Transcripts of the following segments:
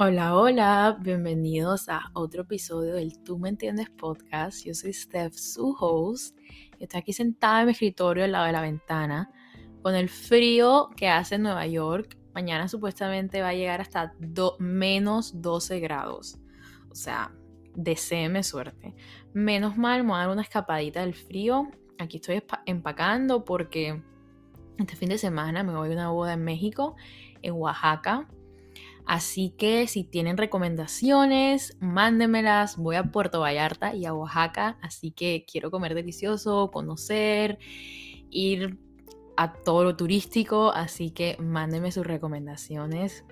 Hola, hola, bienvenidos a otro episodio del Tú me entiendes podcast. Yo soy Steph, su host. Estoy aquí sentada en mi escritorio al lado de la ventana con el frío que hace en Nueva York. Mañana supuestamente va a llegar hasta menos 12 grados. O sea, deséeme suerte. Menos mal, me voy a dar una escapadita del frío. Aquí estoy empacando porque este fin de semana me voy a una boda en México, en Oaxaca Así que si tienen recomendaciones, mándenmelas. Voy a Puerto Vallarta y a Oaxaca, así que quiero comer delicioso, conocer, ir a todo lo turístico, así que mándenme sus recomendaciones.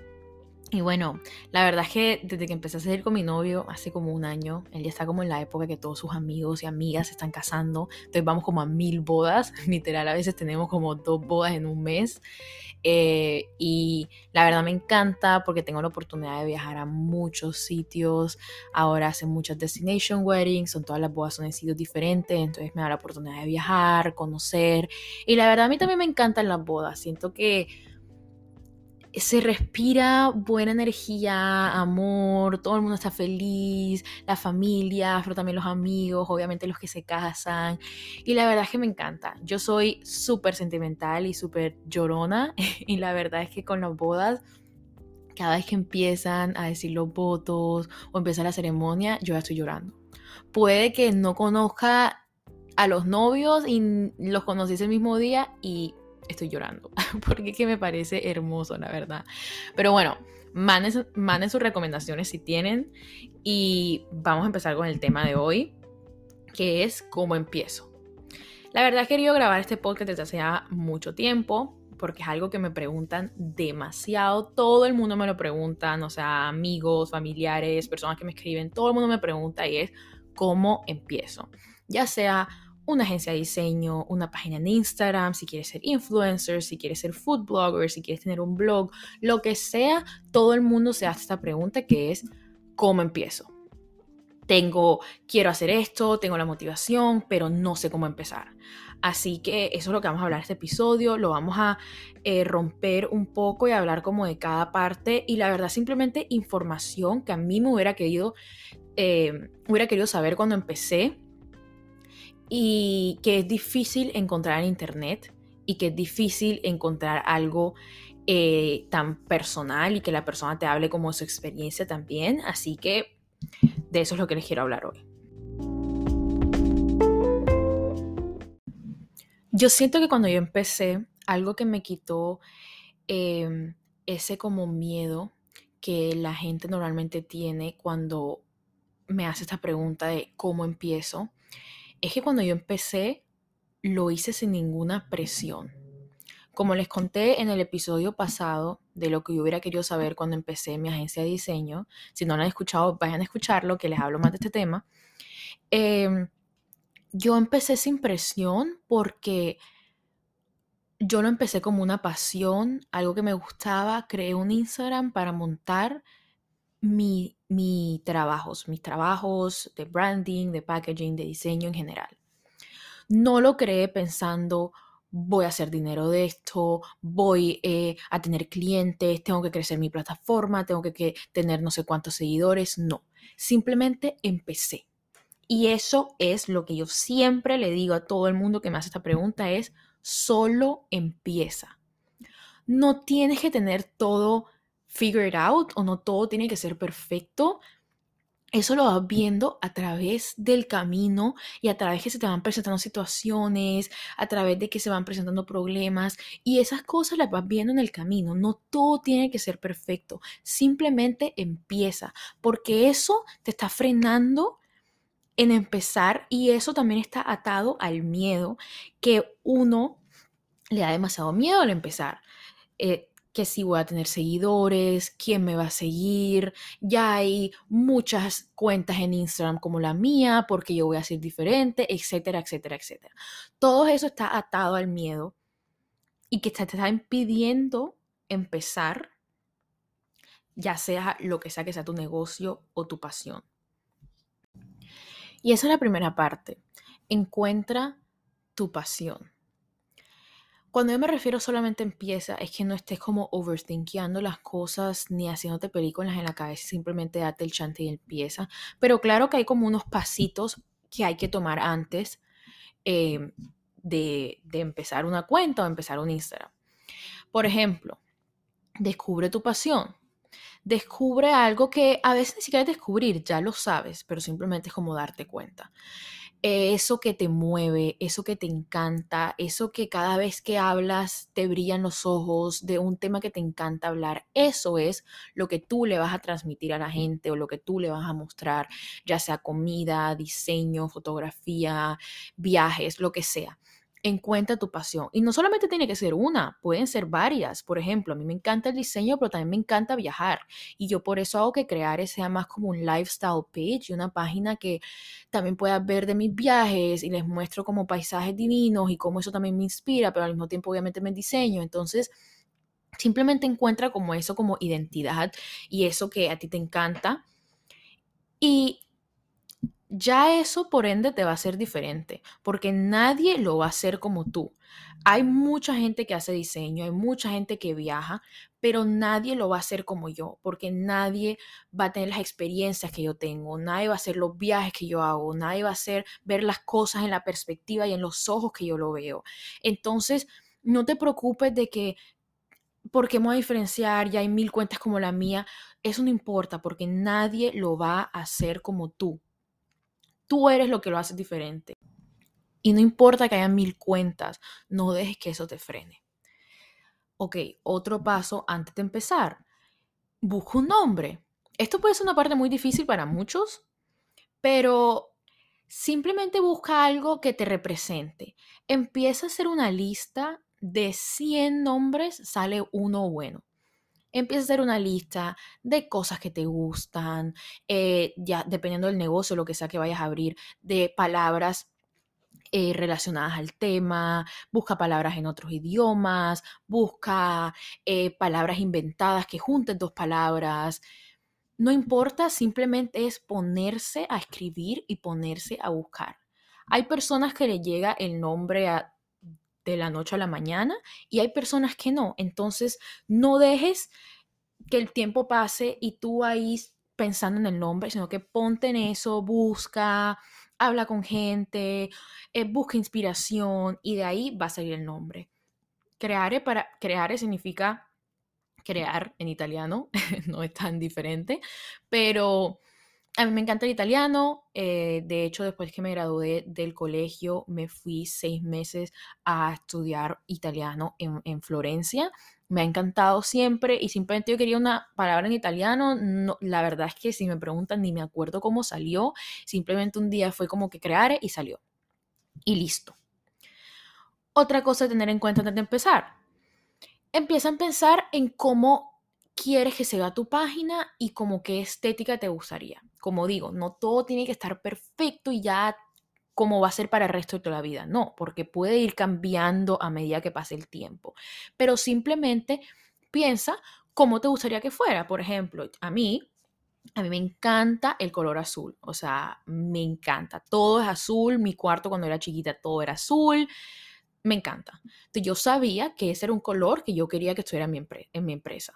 Y bueno, la verdad es que desde que empecé a salir con mi novio hace como un año, él ya está como en la época que todos sus amigos y amigas se están casando, entonces vamos como a mil bodas, literal a veces tenemos como dos bodas en un mes. Eh, y la verdad me encanta porque tengo la oportunidad de viajar a muchos sitios. Ahora hacen muchas destination weddings, son todas las bodas son en sitios diferentes, entonces me da la oportunidad de viajar, conocer. Y la verdad a mí también me encantan las bodas. Siento que se respira buena energía, amor, todo el mundo está feliz, la familia, pero también los amigos, obviamente los que se casan. Y la verdad es que me encanta. Yo soy súper sentimental y súper llorona. Y la verdad es que con las bodas, cada vez que empiezan a decir los votos o empieza la ceremonia, yo ya estoy llorando. Puede que no conozca a los novios y los conocí ese mismo día y estoy llorando, porque que me parece hermoso, la verdad. Pero bueno, manden, sus recomendaciones si tienen y vamos a empezar con el tema de hoy, que es cómo empiezo. La verdad he querido grabar este podcast desde hace mucho tiempo, porque es algo que me preguntan demasiado. Todo el mundo me lo pregunta, o sea, amigos, familiares, personas que me escriben, todo el mundo me pregunta y es cómo empiezo. Ya sea una agencia de diseño, una página en Instagram, si quieres ser influencer, si quieres ser food blogger, si quieres tener un blog, lo que sea, todo el mundo se hace esta pregunta que es ¿cómo empiezo? Tengo, quiero hacer esto, tengo la motivación, pero no sé cómo empezar. Así que eso es lo que vamos a hablar en este episodio, lo vamos a eh, romper un poco y hablar como de cada parte y la verdad simplemente información que a mí me hubiera querido, eh, hubiera querido saber cuando empecé y que es difícil encontrar en internet y que es difícil encontrar algo eh, tan personal y que la persona te hable como su experiencia también. Así que de eso es lo que les quiero hablar hoy. Yo siento que cuando yo empecé, algo que me quitó em, ese como miedo que la gente normalmente tiene cuando me hace esta pregunta de cómo empiezo, es que cuando yo empecé lo hice sin ninguna presión. Como les conté en el episodio pasado de lo que yo hubiera querido saber cuando empecé mi agencia de diseño, si no lo han escuchado, vayan a escucharlo, que les hablo más de este tema. Em, yo empecé sin presión porque yo lo empecé como una pasión, algo que me gustaba. Creé un Instagram para montar mi, mi trabajos, mis trabajos de branding, de packaging, de diseño en general. No lo creé pensando, voy a hacer dinero de esto, voy eh, a tener clientes, tengo que crecer mi plataforma, tengo que, que tener no sé cuántos seguidores. No, simplemente empecé. Y eso es lo que yo siempre le digo a todo el mundo que me hace esta pregunta, es solo empieza. No tienes que tener todo figure it out o no todo tiene que ser perfecto. Eso lo vas viendo a través del camino y a través que se te van presentando situaciones, a través de que se van presentando problemas y esas cosas las vas viendo en el camino. No todo tiene que ser perfecto. Simplemente empieza porque eso te está frenando en empezar y eso también está atado al miedo que uno le da demasiado miedo al empezar. Eh, que si voy a tener seguidores, quién me va a seguir. Ya hay muchas cuentas en Instagram como la mía, porque yo voy a ser diferente, etcétera, etcétera, etcétera. Todo eso está atado al miedo y que te está impidiendo empezar, ya sea lo que sea que sea tu negocio o tu pasión. Y esa es la primera parte. Encuentra tu pasión. Cuando yo me refiero solamente empieza, es que no estés como overthinking las cosas ni haciéndote películas en la cabeza, simplemente date el chante y empieza. Pero claro que hay como unos pasitos que hay que tomar antes em, de, de empezar una cuenta o empezar un Instagram. Por ejemplo, descubre tu pasión. Descubre algo que a veces ni siquiera es descubrir, ya lo sabes, pero simplemente es como darte cuenta eso que te mueve, eso que te encanta, eso que cada vez que hablas te brillan los ojos de un tema que te encanta hablar, eso es lo que tú le vas a transmitir a la gente o lo que tú le vas a mostrar, ya sea comida, diseño, fotografía, viajes, lo que sea encuentra tu pasión. Y no solamente tiene que ser una, pueden ser varias. Por ejemplo, a mí me encanta el diseño, pero también me encanta viajar. Y yo por eso hago que crear sea más como un lifestyle page una página que también puedas ver de mis viajes y les muestro como paisajes divinos y cómo eso también me inspira, pero al mismo tiempo obviamente me diseño. Entonces, simplemente encuentra como eso como identidad y eso que a ti te encanta. Y ya eso por ende te va a ser diferente, porque nadie lo va a hacer como tú. Hay mucha gente que hace diseño, hay mucha gente que viaja, pero nadie lo va a hacer como yo, porque nadie va a tener las experiencias que yo tengo, nadie va a hacer los viajes que yo hago, nadie va a hacer ver las cosas en la perspectiva y en los ojos que yo lo veo. Entonces, no te preocupes de que porque me voy a diferenciar, ya hay mil cuentas como la mía, eso no importa, porque nadie lo va a hacer como tú. Tú eres lo que lo hace diferente. Y no importa que haya mil cuentas, no dejes que eso te frene. Ok, otro paso antes de empezar. Busca un nombre. Esto puede ser una parte muy difícil para muchos, pero simplemente busca algo que te represente. Empieza a hacer una lista de 100 nombres, sale uno bueno empieza a hacer una lista de cosas que te gustan, eh, ya dependiendo del negocio, lo que sea que vayas a abrir, de palabras eh, relacionadas al tema, busca palabras en otros idiomas, busca eh, palabras inventadas que junten dos palabras. No importa, simplemente es ponerse a escribir y ponerse a buscar. Hay personas que le llega el nombre a de la noche a la mañana y hay personas que no. Entonces, no dejes que el tiempo pase y tú ahí pensando en el nombre, sino que ponte en eso, busca, habla con gente, eh, busca inspiración y de ahí va a salir el nombre. Creare para creare significa crear en italiano, no es tan diferente, pero a mí me encanta el italiano. Eh, de hecho, después que me gradué del colegio, me fui seis meses a estudiar italiano en, Florencia. Me ha encantado siempre y simplemente yo quería una palabra en italiano. No, la verdad es que si me preguntan ni me acuerdo cómo salió. Simplemente un día fue como que crear y salió. Y listo. Otra cosa a tener en cuenta antes de empezar. Empieza a pensar en cómo quieres que se vea tu página y como qué estética te gustaría. Como digo, no todo tiene que estar perfecto y ya como va a ser para el resto de toda la vida. No, porque puede ir cambiando a medida que pase el tiempo. Pero simplemente piensa cómo te gustaría que fuera. Por ejemplo, a mí, a mí me encanta el color azul. O sea, me encanta. Todo es azul. Mi cuarto cuando era chiquita todo era azul. Me encanta. Yo sabía que ese era un color que yo quería que estuviera en mi empresa.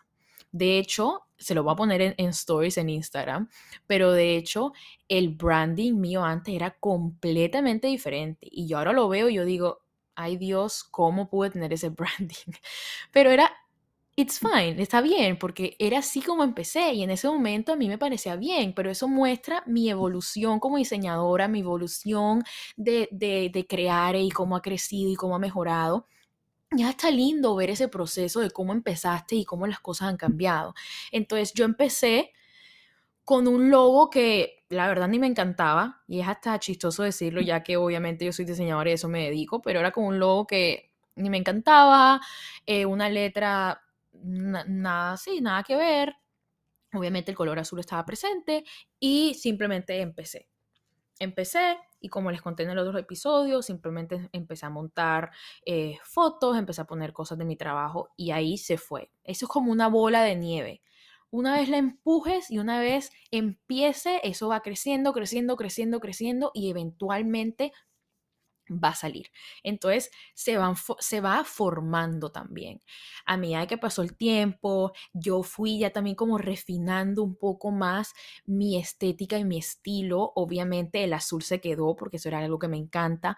De hecho, se lo voy a poner en, stories en Instagram, pero de hecho el branding mío antes era completamente diferente y yo ahora lo veo y yo digo, ay Dios, ¿cómo pude tener ese branding? Pero era, it's fine, está bien, porque era así como empecé y en ese momento a mí me parecía bien, pero eso muestra mi evolución como diseñadora, mi evolución de, de, de crear y cómo ha crecido y cómo ha mejorado ya está lindo ver ese proceso de cómo empezaste y cómo las cosas han cambiado. Entonces yo empecé con un logo que la verdad ni me encantaba y es hasta chistoso decirlo ya que obviamente yo soy diseñadora y eso me dedico, pero era con un logo que ni me encantaba, eh, una letra nada así, nada que ver. Obviamente el color azul estaba presente y simplemente empecé. Empecé, y como les conté en los otros episodios, simplemente empecé a montar eh, fotos, empecé a poner cosas de mi trabajo y ahí se fue. Eso es como una bola de nieve. Una vez la empujes y una vez empiece, eso va creciendo, creciendo, creciendo, creciendo y eventualmente va a salir. Entonces se, se va formando también. A medida que pasó el tiempo, yo fui ya también como refinando un poco más mi estética y mi estilo. Obviamente el azul se quedó porque eso era algo que me encanta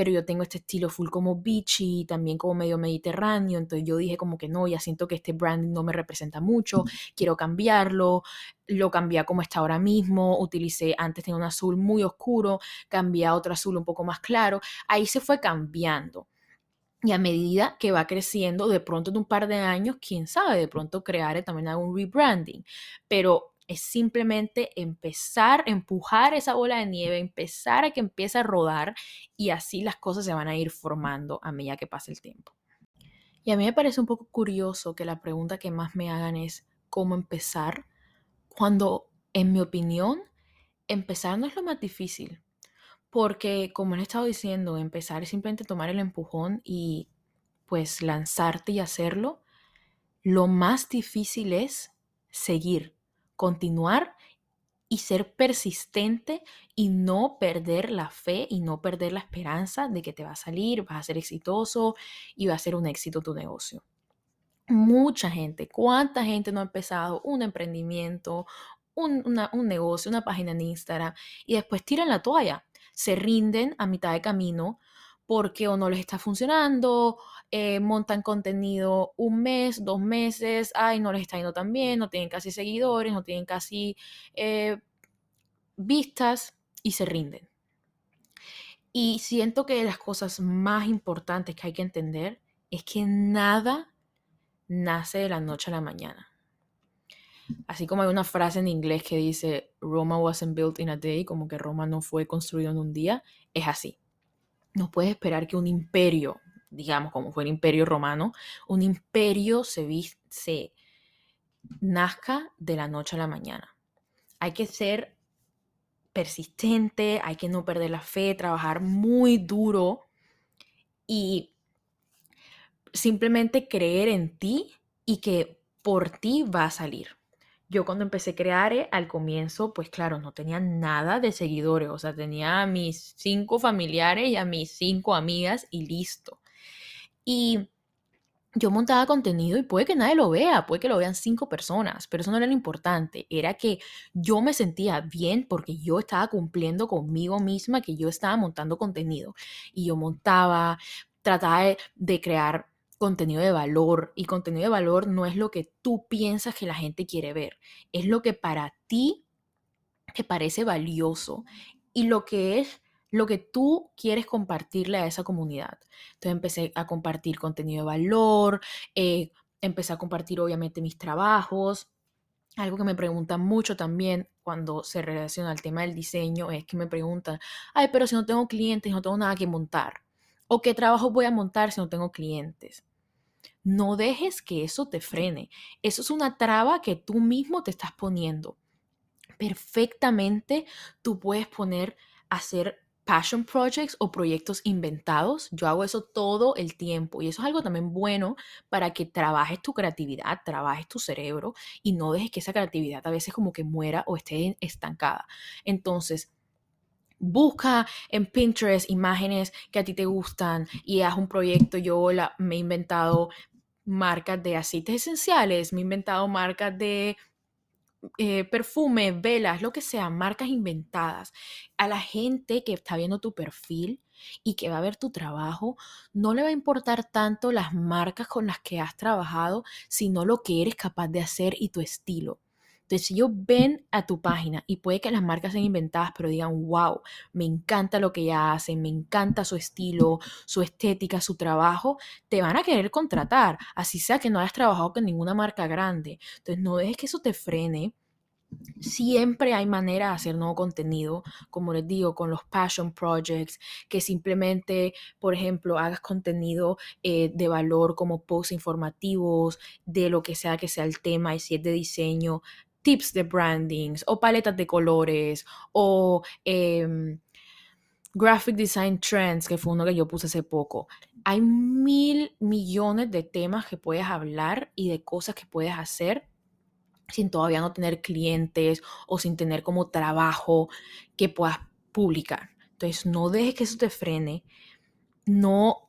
pero yo tengo este estilo full como beachy, también como medio mediterráneo, entonces yo dije como que no, ya siento que este branding no me representa mucho, quiero cambiarlo, lo cambié como está ahora mismo, utilicé, antes tenía un azul muy oscuro, cambié a otro azul un poco más claro, ahí se fue cambiando. Y a medida que va creciendo, de pronto en un par de años, quién sabe, de pronto crearé también algún rebranding. Pero es simplemente empezar, empujar esa bola de nieve, empezar a que empiece a rodar y así las cosas se van a ir formando a medida que pase el tiempo. Y a mí me parece un poco curioso que la pregunta que más me hagan es cómo empezar, cuando en mi opinión empezar no es lo más difícil, porque como he estado diciendo, empezar es simplemente tomar el empujón y pues lanzarte y hacerlo. Lo más difícil es seguir, continuar y ser persistente y no perder la fe y no perder la esperanza de que te va a salir, vas a ser exitoso y va a ser un éxito tu negocio. Mucha gente, ¿cuánta gente no ha empezado un emprendimiento, un, un negocio, una página en Instagram y después tiran la toalla? Se rinden a mitad de camino porque o no les está funcionando, eh, montan contenido un mes, dos meses, ay, no les está yendo tan bien, no tienen casi seguidores, no tienen casi eh, vistas y se rinden. Y siento que las cosas más importantes que hay que entender es que nada nace de la noche a la mañana. Así como hay una frase en inglés que dice Roma wasn't built in a day, como que Roma no fue construido en un día, es así no puedes esperar que un imperio, digamos como fue el imperio romano, un imperio se, se nazca de la noche a la mañana. Hay que ser persistente, hay que no perder la fe, trabajar muy duro y simplemente creer en ti y que por ti va a salir yo cuando empecé a crear, eh, al comienzo, pues claro, no tenía nada de seguidores, o sea, tenía a mis cinco familiares y a mis cinco amigas y listo. Y yo montaba contenido y puede que nadie lo vea, puede que lo vean cinco personas, pero eso no era lo importante, era que yo me sentía bien porque yo estaba cumpliendo conmigo misma, que yo estaba montando contenido. Y yo montaba, trataba de, de crear contenido de valor y contenido de valor no es lo que tú piensas que la gente quiere ver, es lo que para ti te parece valioso. Y lo que es lo que tú quieres compartirle a esa comunidad. Entonces empecé a compartir contenido de valor, eh, empecé a compartir obviamente mis trabajos. Algo que me preguntan mucho también cuando se relaciona al tema del diseño es que me preguntan, ay, pero si no tengo clientes, no tengo nada que montar. ¿O qué trabajo voy a montar si no tengo clientes? No dejes que eso te frene. Eso es una traba que tú mismo te estás poniendo. Perfectamente tú puedes poner hacer passion projects o proyectos inventados. Yo hago eso todo el tiempo y eso es algo también bueno para que trabajes tu creatividad, trabajes tu cerebro y no dejes que esa creatividad a veces como que muera o esté estancada. Entonces, busca en Pinterest imágenes que a ti te gustan y haz un proyecto. Yo me he inventado marcas de aceites esenciales, me he inventado marcas de eh, perfumes, velas, lo que sea, marcas inventadas. A la gente que está viendo tu perfil y que va a ver tu trabajo, no le va a importar tanto las marcas con las que has trabajado, sino lo que eres capaz de hacer y tu estilo. Entonces, si ellos ven a tu página y puede que las marcas sean inventadas, pero digan, wow, me encanta lo que ella hace, me encanta su estilo, su estética, su trabajo, te van a querer contratar, así sea que no hayas trabajado con ninguna marca grande. Entonces, no dejes que eso te frene. Siempre hay manera de hacer nuevo contenido, como les digo, con los passion projects, que simplemente, por ejemplo, hagas contenido eh, de valor como posts informativos, de lo que sea que sea el tema, y si es de diseño, tips de brandings o paletas de colores o em, graphic design trends, que fue uno que yo puse hace poco. Hay mil millones de temas que puedes hablar y de cosas que puedes hacer sin todavía no tener clientes o sin tener como trabajo que puedas publicar. Entonces, no dejes que eso te frene. no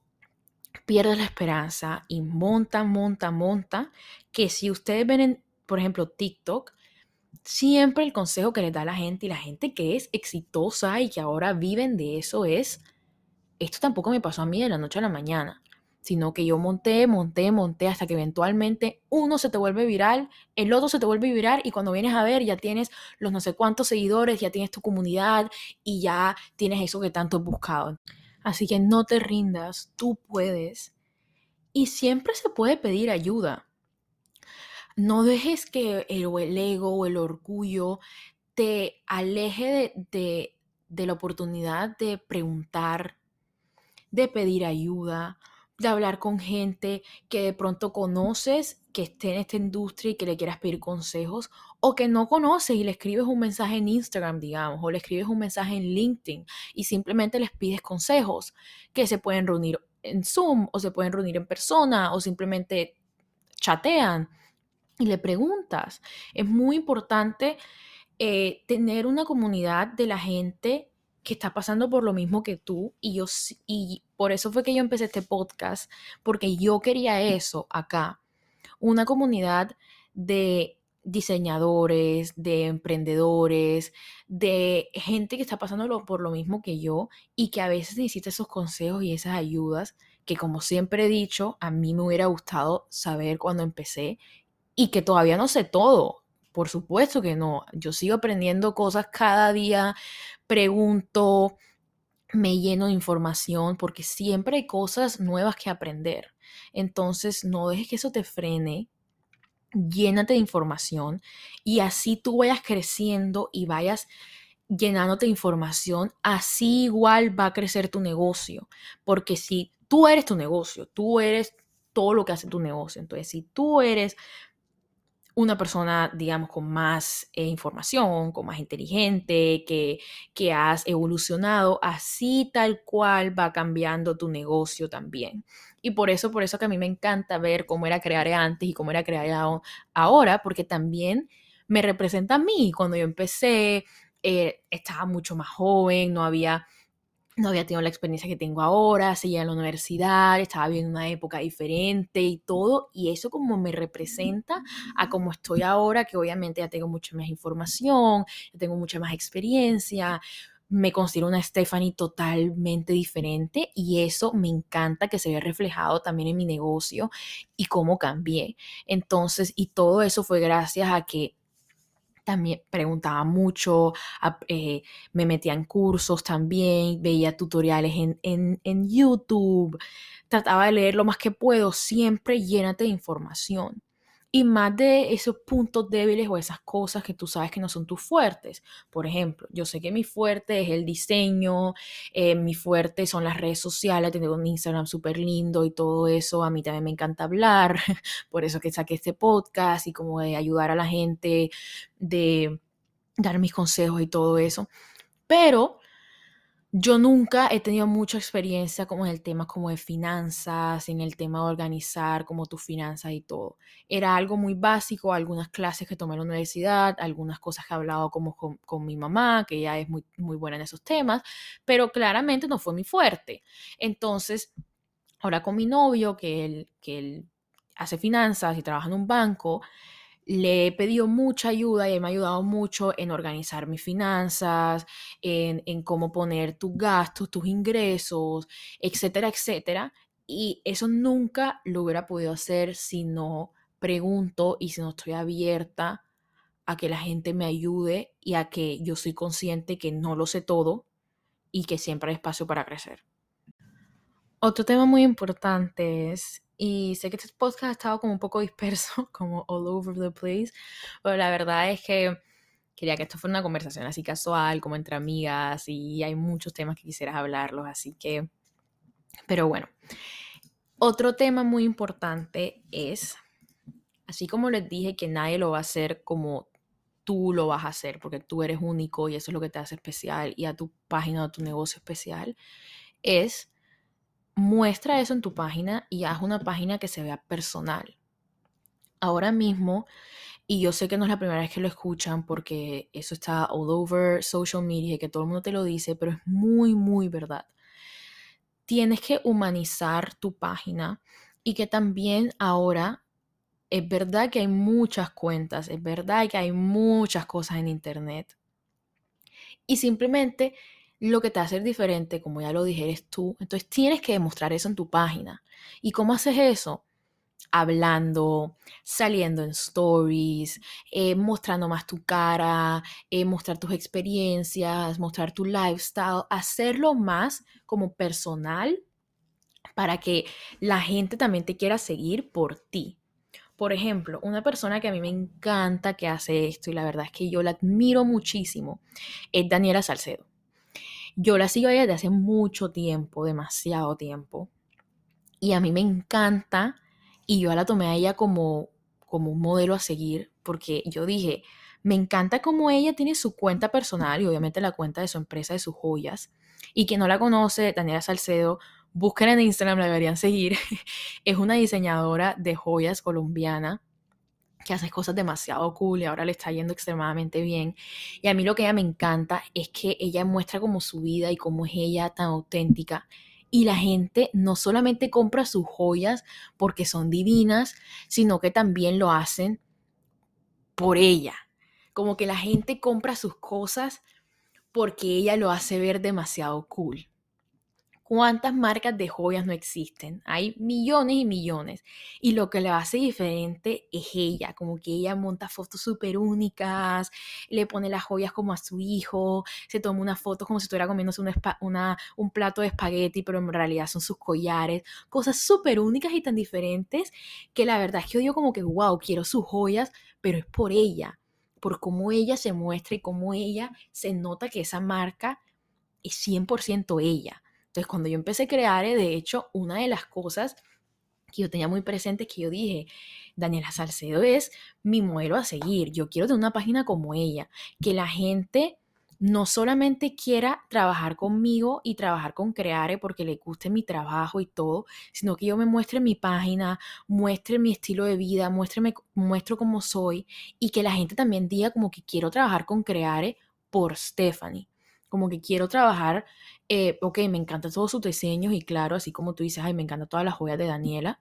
pierdas la esperanza y monta, monta, monta, que si ustedes ven, por ejemplo, TikTok, siempre el consejo que les da la gente y la gente que es exitosa y que ahora viven de eso es, esto tampoco me pasó a mí de la noche a la mañana, sino que yo monté, monté, monté hasta que eventualmente uno se te vuelve viral, el otro se te vuelve viral y cuando vienes a ver ya tienes los no sé cuántos seguidores, ya tienes tu comunidad y ya tienes eso que tanto has buscado. Así que no te rindas, tú puedes. Y siempre se puede pedir ayuda. No dejes que el, ego o el orgullo te aleje de, de la oportunidad de preguntar, de pedir ayuda, de hablar con gente que de pronto conoces, que esté en esta industria y que le quieras pedir consejos, o que no conoces y le escribes un mensaje en Instagram, digamos, o le escribes un mensaje en LinkedIn y simplemente les pides consejos, que se pueden reunir en Zoom o se pueden reunir en persona o simplemente chatean y le preguntas. Es muy importante eh, tener una comunidad de la gente que está pasando por lo mismo que tú y yo y por eso fue que yo empecé este podcast porque yo quería eso acá una comunidad de diseñadores, de emprendedores, de gente que está pasando por lo mismo que yo y que a veces necesita esos consejos y esas ayudas que como siempre he dicho, a mí me hubiera gustado saber cuando empecé y que todavía no sé todo. Por supuesto que no. Yo sigo aprendiendo cosas cada día, pregunto, me lleno de información porque siempre hay cosas nuevas que aprender. Entonces, no dejes que eso te frene. Llénate de información y así tú vayas creciendo y vayas llenándote de información, así igual va a crecer tu negocio. Porque si tú eres tu negocio, tú eres todo lo que hace tu negocio. Entonces, si tú eres una persona, digamos, con más eh, información, con más inteligente, que, que has evolucionado, así tal cual va cambiando tu negocio también. Y por eso, por eso que a mí me encanta ver cómo era crear antes y cómo era crear ahora, porque también me representa a mí. Cuando yo empecé, eh, estaba mucho más joven, no había no había tenido la experiencia que tengo ahora, seguía en la universidad, estaba viviendo una época diferente y todo, y eso como me representa a cómo estoy ahora, que obviamente ya tengo mucha más información, tengo mucha más experiencia, me considero una Stephanie totalmente diferente y eso me encanta que se vea reflejado también en mi negocio y cómo cambié. Entonces, y todo eso fue gracias a que también preguntaba mucho, eh, me metía en cursos también, veía tutoriales en, en, YouTube, trataba de leer lo más que puedo, siempre llénate de información y más de esos puntos débiles o esas cosas que tú sabes que no son tus fuertes. Por ejemplo, yo sé que mi fuerte es el diseño, eh, mi fuerte son las redes sociales, tengo un Instagram súper lindo y todo eso. A mí también me encanta hablar, por eso que saqué este podcast y como de ayudar a la gente, de dar mis consejos y todo eso. Pero yo nunca he tenido mucha experiencia como en el tema como de finanzas, en el tema de organizar como tus finanzas y todo. Era algo muy básico, algunas clases que tomé en la universidad, algunas cosas que he hablado como con, mi mamá, que ella es muy, muy buena en esos temas, pero claramente no fue mi fuerte. Entonces, ahora con mi novio, que él, que él hace finanzas y trabaja en un banco, le he pedido mucha ayuda y me ha ayudado mucho en organizar mis finanzas, en, cómo poner tus gastos, tus ingresos, etcétera, etcétera. Y eso nunca lo hubiera podido hacer si no pregunto y si no estoy abierta a que la gente me ayude y a que yo soy consciente que no lo sé todo y que siempre hay espacio para crecer. Otro tema muy importante es y sé que este podcast ha estado como un poco disperso, como all over the place, pero la verdad es que quería que esto fuera una conversación así casual, como entre amigas, y hay muchos temas que quisieras hablarlos, así que, pero bueno. Otro tema muy importante es, así como les dije que nadie lo va a hacer como tú lo vas a hacer, porque tú eres único y eso es lo que te hace especial y a tu página o tu negocio especial, es muestra eso en tu página y haz una página que se vea personal. Ahora mismo, y yo sé que no es la primera vez que lo escuchan porque eso está all over social media y que todo el mundo te lo dice, pero es muy, muy verdad. tienes que humanizar tu página y que también ahora es verdad que hay muchas cuentas, es verdad que hay muchas cosas en Internet. Y simplemente lo que te hace diferente, como ya lo dije, eres tú. Entonces tienes que demostrar eso en tu página. ¿Y cómo haces eso? Hablando, saliendo en stories, eh, mostrando más tu cara, eh, mostrar tus experiencias, mostrar tu lifestyle, hacerlo más como personal para que la gente también te quiera seguir por ti. Por ejemplo, una persona que a mí me encanta que hace esto y la verdad es que yo la admiro muchísimo es Daniela Salcedo. Yo la sigo a ella desde hace mucho tiempo, demasiado tiempo. Y a mí me encanta y yo la tomé a ella como, como un modelo a seguir porque yo dije, me encanta cómo ella tiene su cuenta personal y obviamente la cuenta de su empresa de sus joyas. Y quien no la conoce, Daniela Salcedo, busquen en Instagram, la deberían seguir. es una diseñadora de joyas colombiana que hace cosas demasiado cool y ahora le está yendo extremadamente bien. Y a mí lo que ella me encanta es que ella muestra como su vida y cómo es ella tan auténtica. Y la gente no solamente compra sus joyas porque son divinas, sino que también lo hacen por ella. Como que la gente compra sus cosas porque ella lo hace ver demasiado cool. ¿Cuántas marcas de joyas no existen? Hay millones y millones. Y lo que le hace diferente es ella, como que ella monta fotos súper únicas, le pone las joyas como a su hijo, se toma una foto como si estuviera comiéndose una, un plato de espagueti, pero en realidad son sus collares. Cosas súper únicas y tan diferentes que la verdad es que yo como que, wow, quiero sus joyas, pero es por ella, por cómo ella se muestra y cómo ella se nota que esa marca es 100% ella. Entonces, cuando yo empecé a eh, de hecho, una de las cosas que yo tenía muy presente es que yo dije, Daniela Salcedo es mi modelo a seguir, yo quiero tener una página como ella, que la gente no solamente quiera trabajar conmigo y trabajar con Creare porque le guste mi trabajo y todo, sino que yo me muestre mi página, muestre mi estilo de vida, muestre, muestro cómo soy y que la gente también diga como que quiero trabajar con Creare por Stephanie como que quiero trabajar, eh, ok, me encantan todos sus diseños y claro, así como tú dices, ay, me encantan todas las joyas de Daniela,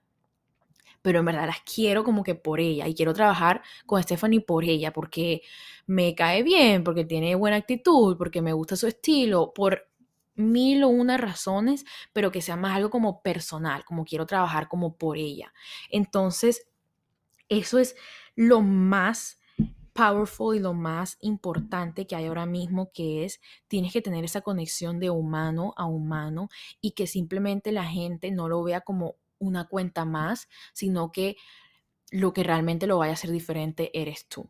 pero en verdad las quiero como que por ella y quiero trabajar con Stephanie por ella, porque me cae bien, porque tiene buena actitud, porque me gusta su estilo, por mil o una razones, pero que sea más algo como personal, como quiero trabajar como por ella. Entonces, eso es lo más powerful y lo más importante que hay ahora mismo, que es tienes que tener esa conexión de humano a humano y que simplemente la gente no lo vea como una cuenta más, sino que lo que realmente lo vaya a hacer diferente eres tú.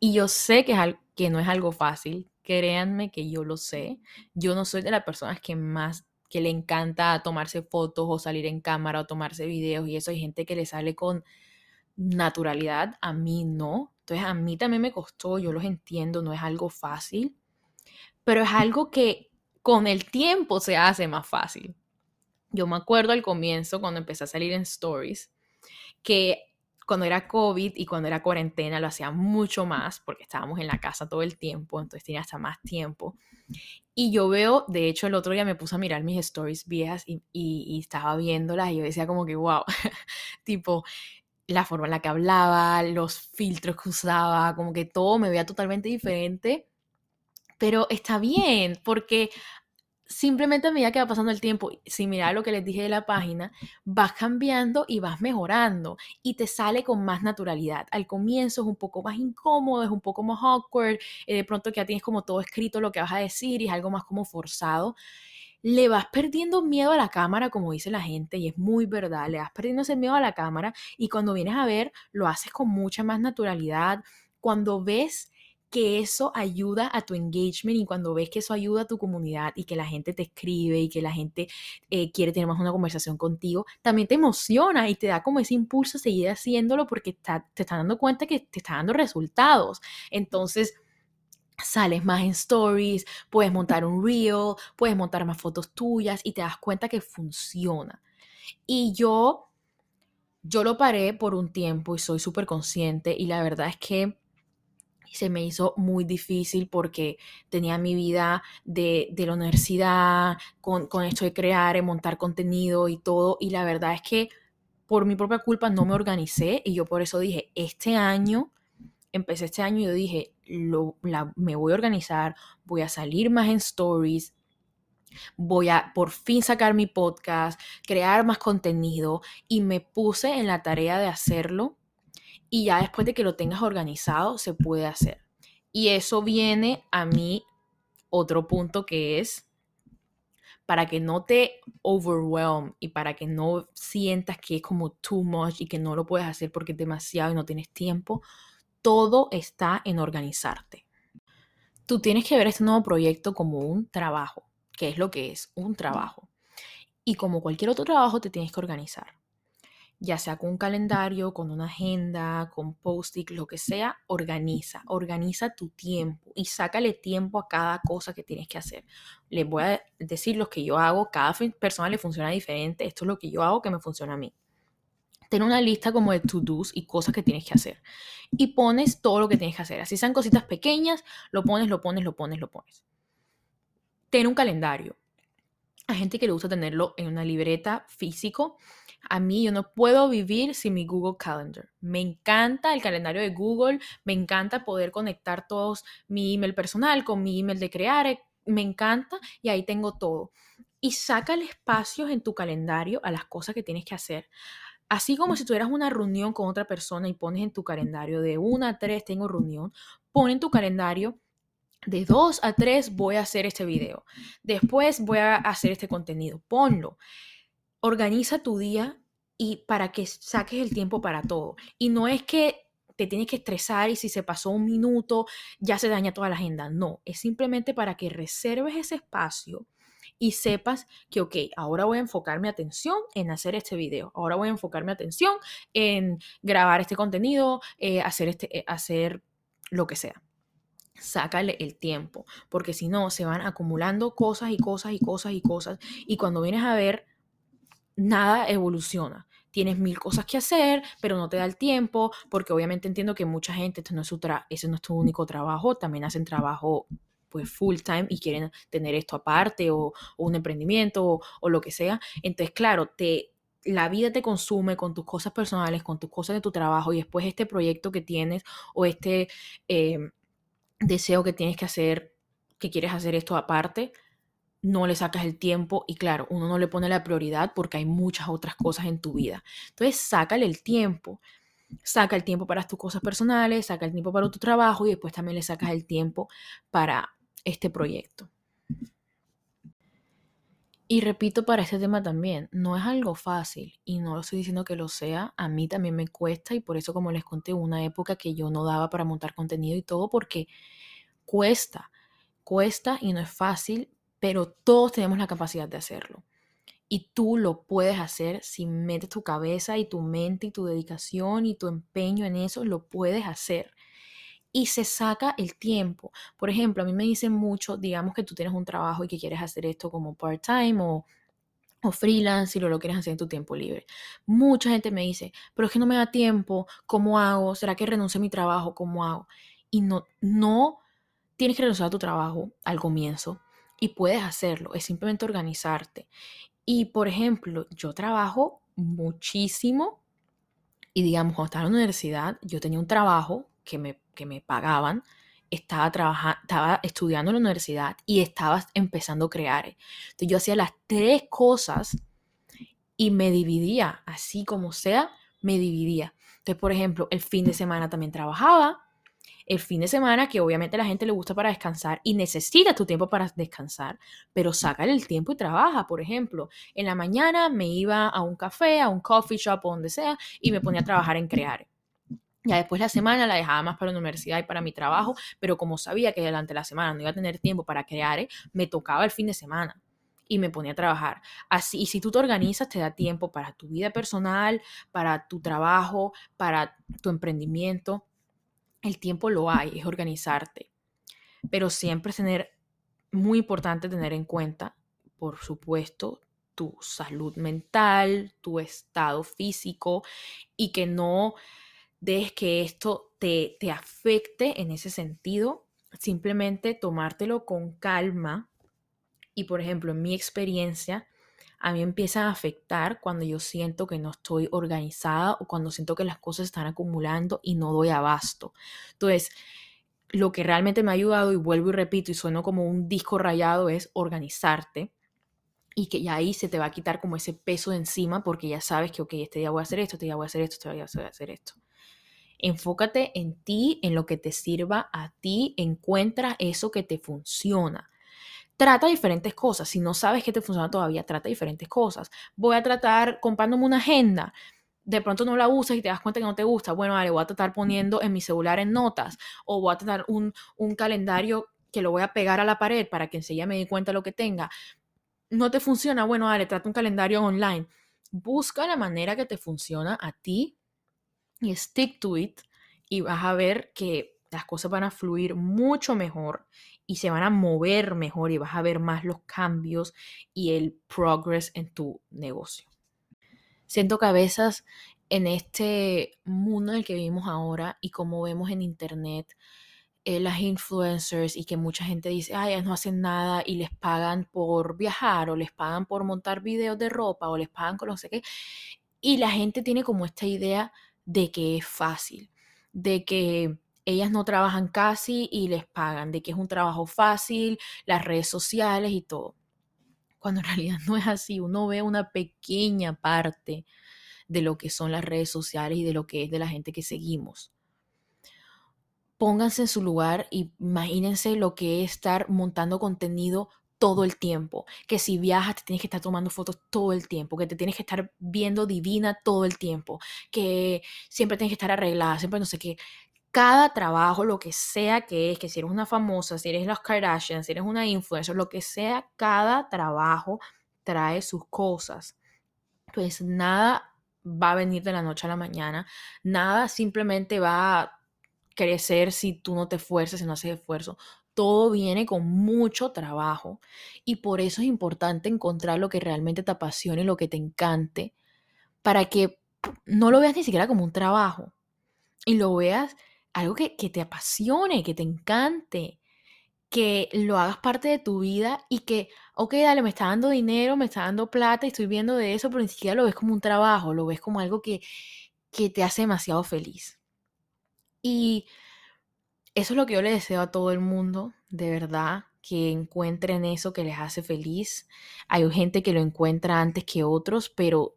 Y yo sé que, es que no es algo fácil, créanme que yo lo sé. Yo no soy de las personas que más que le encanta tomarse fotos o salir en cámara o tomarse videos y eso hay gente que le sale con naturalidad, a mí no. Entonces a mí también me costó, yo los entiendo, no es algo fácil, pero es algo que con el tiempo se hace más fácil. Yo me acuerdo al comienzo, cuando empecé a salir en stories, que cuando era COVID y cuando era cuarentena lo hacía mucho más porque estábamos en la casa todo el tiempo, entonces tenía hasta más tiempo. Y yo veo, de hecho el otro día me puse a mirar mis stories viejas y, estaba viéndolas y yo decía como que, wow, tipo, la forma en la que hablaba, los filtros que usaba, como que todo me veía totalmente diferente. Pero está bien, porque simplemente a medida que va pasando el tiempo, si mirar lo que les dije de la página, vas cambiando y vas mejorando y te sale con más naturalidad. Al comienzo es un poco más incómodo, es un poco más awkward, eh, de pronto que ya tienes como todo escrito lo que vas a decir y es algo más como forzado le vas perdiendo miedo a la cámara, como dice la gente, y es muy verdad, le vas perdiendo ese miedo a la cámara y cuando vienes a ver, lo haces con mucha más naturalidad. Cuando ves que eso ayuda a tu engagement y cuando ves que eso ayuda a tu comunidad y que la gente te escribe y que la gente eh, quiere tener más una conversación contigo, también te emociona y te da como ese impulso a seguir haciéndolo porque te estás dando cuenta que te está dando resultados. Entonces, sales más en stories, puedes montar un reel, puedes montar más fotos tuyas y te das cuenta que funciona. Y yo, yo lo paré por un tiempo y soy súper consciente y la verdad es que se me hizo muy difícil porque tenía mi vida de, la universidad, con, con, esto de crear, y montar contenido y todo. Y la verdad es que por mi propia culpa no me organicé y yo por eso dije, este año, empecé este año y yo dije, lo, me voy a organizar, voy a salir más en stories, voy a por fin sacar mi podcast, crear más contenido y me puse en la tarea de hacerlo y ya después de que lo tengas organizado se puede hacer. Y eso viene a mí otro punto que es para que no te overwhelm y para que no sientas que es como too much y que no lo puedes hacer porque es demasiado y no tienes tiempo, todo está en organizarte. Tú tienes que ver este nuevo proyecto como un trabajo, que es lo que es, un trabajo. Y como cualquier otro trabajo te tienes que organizar ya sea con un calendario, con una agenda, con post-it, lo que sea, organiza, organiza tu tiempo y sácale tiempo a cada cosa que tienes que hacer. Les voy a decir lo que yo hago, cada persona le funciona diferente, esto es lo que yo hago que me funciona a mí. Ten una lista como de to-dos y cosas que tienes que hacer. Y pones todo lo que tienes que hacer. Así sean cositas pequeñas, lo pones, lo pones, lo pones, lo pones. Ten un calendario. Hay gente que le gusta tenerlo en una libreta físico a mí yo no puedo vivir sin mi Google Calendar. Me encanta el calendario de Google, me encanta poder conectar todos mi email personal con mi email de crear, me encanta y ahí tengo todo. Y saca el espacio en tu calendario a las cosas que tienes que hacer. Así como si tuvieras una reunión con otra persona y pones en tu calendario de una a tres tengo reunión, pon en tu calendario de dos a tres voy a hacer este video. Después voy a hacer este contenido. Ponlo organiza tu día y para que saques el tiempo para todo. Y no es que te tienes que estresar y si se pasó un minuto ya se daña toda la agenda. No, es simplemente para que reserves ese espacio y sepas que, ok, ahora voy a enfocar mi atención en hacer este video, ahora voy a enfocar mi atención en grabar este contenido, eh, hacer, este, eh, hacer lo que sea. Sácale el tiempo, porque si no, se van acumulando cosas y cosas y cosas y cosas. Y cuando vienes a ver, nada evoluciona. Tienes mil cosas que hacer, pero no te da el tiempo, porque obviamente entiendo que mucha gente, no es su ese no es tu único trabajo, también hacen trabajo pues full time y quieren tener esto aparte o, un emprendimiento o, lo que sea. Entonces, claro, te, la vida te consume con tus cosas personales, con tus cosas de tu trabajo y después este proyecto que tienes o este eh, deseo que tienes que hacer, que quieres hacer esto aparte, no le sacas el tiempo y claro, uno no le pone la prioridad porque hay muchas otras cosas en tu vida. Entonces, sácale el tiempo. Saca el tiempo para tus cosas personales, saca el tiempo para tu trabajo y después también le sacas el tiempo para este proyecto. Y repito para este tema también, no es algo fácil y no lo estoy diciendo que lo sea, a mí también me cuesta y por eso como les conté, una época que yo no daba para montar contenido y todo porque cuesta, cuesta y no es fácil, pero todos tenemos la capacidad de hacerlo. Y tú lo puedes hacer si metes tu cabeza y tu mente y tu dedicación y tu empeño en eso, lo puedes hacer. Y se saca el tiempo. Por ejemplo, a mí me dicen mucho, digamos que tú tienes un trabajo y que quieres hacer esto como part-time o, o freelance y lo, lo quieres hacer en tu tiempo libre. Mucha gente me dice, pero es que no me da tiempo, ¿cómo hago? ¿Será que renuncio a mi trabajo? ¿Cómo hago? Y no, no tienes que renunciar a tu trabajo al comienzo y puedes hacerlo, es simplemente organizarte. Y por ejemplo, yo trabajo muchísimo y digamos, cuando estaba en la universidad, yo tenía un trabajo que me, que me pagaban, estaba, trabajando, estaba estudiando en la universidad y estaba empezando a crear. Entonces yo hacía las tres cosas y me dividía, así como sea, me dividía. Entonces, por ejemplo, el fin de semana también trabajaba, el fin de semana, que obviamente a la gente le gusta para descansar y necesita tu tiempo para descansar, pero sácale el tiempo y trabaja. Por ejemplo, en la mañana me iba a un café, a un coffee shop o donde sea y me ponía a trabajar en crear. Ya después la semana la dejaba más para la universidad y para mi trabajo, pero como sabía que durante la semana no iba a tener tiempo para crear, me tocaba el fin de semana y me ponía a trabajar. Así, y si tú te organizas, te da tiempo para tu vida personal, para tu trabajo, para tu emprendimiento el tiempo lo hay, es organizarte. Pero siempre tener, muy importante tener en cuenta, por supuesto, tu salud mental, tu estado físico y que no dejes que esto te, te afecte en ese sentido, simplemente tomártelo con calma. Y por ejemplo, en mi experiencia, a mí empiezan a afectar cuando yo siento que no estoy organizada o cuando siento que las cosas están acumulando y no doy abasto. Entonces, lo que realmente me ha ayudado, y vuelvo y repito, y sueno como un disco rayado, es organizarte y que ya ahí se te va a quitar como ese peso de encima porque ya sabes que, ok, este día voy a hacer esto, este día voy a hacer esto, este día voy a hacer esto. Enfócate en ti, en lo que te sirva a ti, encuentra eso que te funciona. Trata diferentes cosas. Si no sabes qué te funciona todavía, trata diferentes cosas. Voy a tratar comprándome una agenda. De pronto no la usas y te das cuenta que no te gusta. Bueno, vale, voy a tratar poniendo en mi celular en notas o voy a tratar un, un calendario que lo voy a pegar a la pared para que enseguida me dé cuenta lo que tenga no te funciona, bueno, dale, trata un calendario online. Busca la manera que te funciona a ti y stick to it y vas a ver que las cosas van a fluir mucho mejor y se van a mover mejor y vas a ver más los cambios y el progress en tu negocio. Siento que a veces en este mundo en el que vivimos ahora y como vemos en internet, eh, las influencers y que mucha gente dice, ay, ellas no hacen nada y les pagan por viajar o les pagan por montar videos de ropa o les pagan con no sé qué. Y la gente tiene como esta idea de que es fácil, de que ellas no trabajan casi y les pagan, de que es un trabajo fácil, las redes sociales y todo. Cuando en realidad no es así, uno ve una pequeña parte de lo que son las redes sociales y de lo que es de la gente que seguimos pónganse en su lugar y imagínense lo que es estar montando contenido todo el tiempo, que si viajas te tienes que estar tomando fotos todo el tiempo, que te tienes que estar viendo divina todo el tiempo, que siempre tienes que estar arreglada, siempre no sé qué. Cada trabajo, lo que sea que es, que si eres una famosa, si eres las Kardashian, si eres una influencer, lo que sea, cada trabajo trae sus cosas. Pues nada va a venir de la noche a la mañana, nada simplemente va a crecer si tú no te esfuerzas, si no haces esfuerzo. Todo viene con mucho trabajo y por eso es importante encontrar lo que realmente te apasione, lo que te encante, para que no lo veas ni siquiera como un trabajo y lo veas algo que, que te apasione, que te encante, que lo hagas parte de tu vida y que, ok, dale, me está dando dinero, me está dando plata y estoy viendo de eso, pero ni siquiera lo ves como un trabajo, lo ves como algo que, que te hace demasiado feliz. Y eso es lo que yo le deseo a todo el mundo, de verdad, que encuentren eso que les hace feliz. Hay gente que lo encuentra antes que otros, pero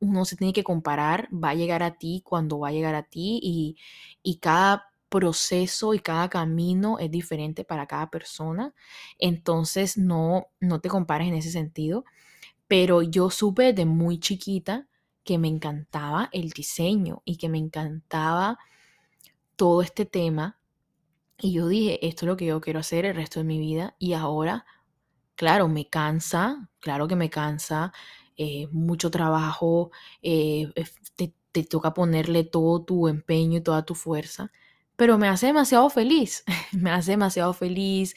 uno se tiene que comparar, va a llegar a ti cuando va a llegar a ti y, y cada proceso y cada camino es diferente para cada persona. Entonces no, no te compares en ese sentido. Pero yo supe desde muy chiquita que me encantaba el diseño y que me encantaba todo este tema y yo dije, esto es lo que yo quiero hacer el resto de mi vida y ahora, claro, me cansa, claro que me cansa, eh, mucho trabajo, eh, te, toca ponerle todo tu empeño y toda tu fuerza, pero me hace demasiado feliz, me hace demasiado feliz,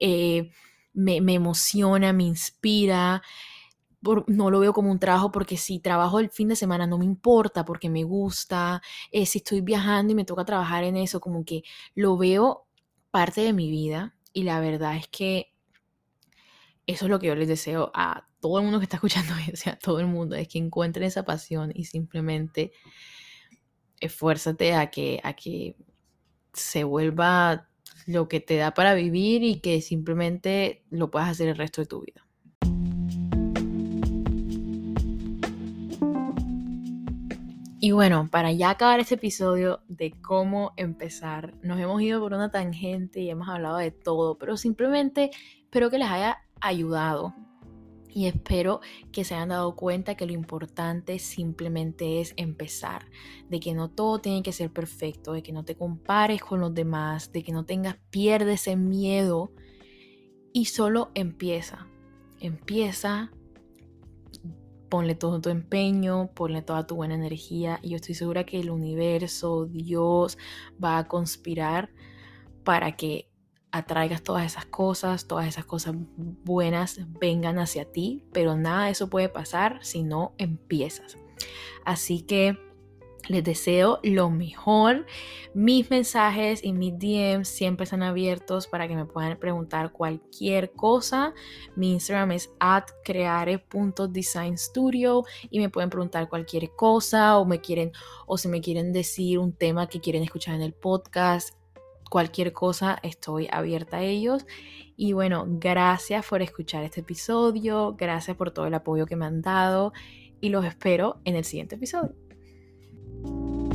eh, me, me emociona, me inspira, no lo veo como un trabajo porque si trabajo el fin de semana no me importa porque me gusta, eh, si estoy viajando y me toca trabajar en eso, como que lo veo parte de mi vida y la verdad es que eso es lo que yo les deseo a todo el mundo que está escuchando, o sea, a todo el mundo, es que encuentren esa pasión y simplemente esfuérzate a que, a que se vuelva lo que te da para vivir y que simplemente lo puedas hacer el resto de tu vida. Y bueno, para ya acabar este episodio de cómo empezar, nos hemos ido por una tangente y hemos hablado de todo, pero simplemente espero que les haya ayudado. Y espero que se hayan dado cuenta que lo importante simplemente es empezar, de que no todo tiene que ser perfecto, de que no te compares con los demás, de que no tengas, pierde ese miedo. Y solo empieza, empieza ponle todo tu empeño, ponle toda tu buena energía y yo estoy segura que el universo, Dios va a conspirar para que atraigas todas esas cosas, todas esas cosas buenas vengan hacia ti, pero nada de eso puede pasar si no empiezas. Así que Les deseo lo mejor. Mis mensajes y mis DMs siempre están abiertos para que me puedan preguntar cualquier cosa. Mi Instagram es at creare.designstudio y me pueden preguntar cualquier cosa o me quieren o si me quieren decir un tema que quieren escuchar en el podcast. Cualquier cosa, estoy abierta a ellos. Y bueno, gracias por escuchar este episodio, gracias por todo el apoyo que me han dado y los espero en el siguiente episodio. Thank you.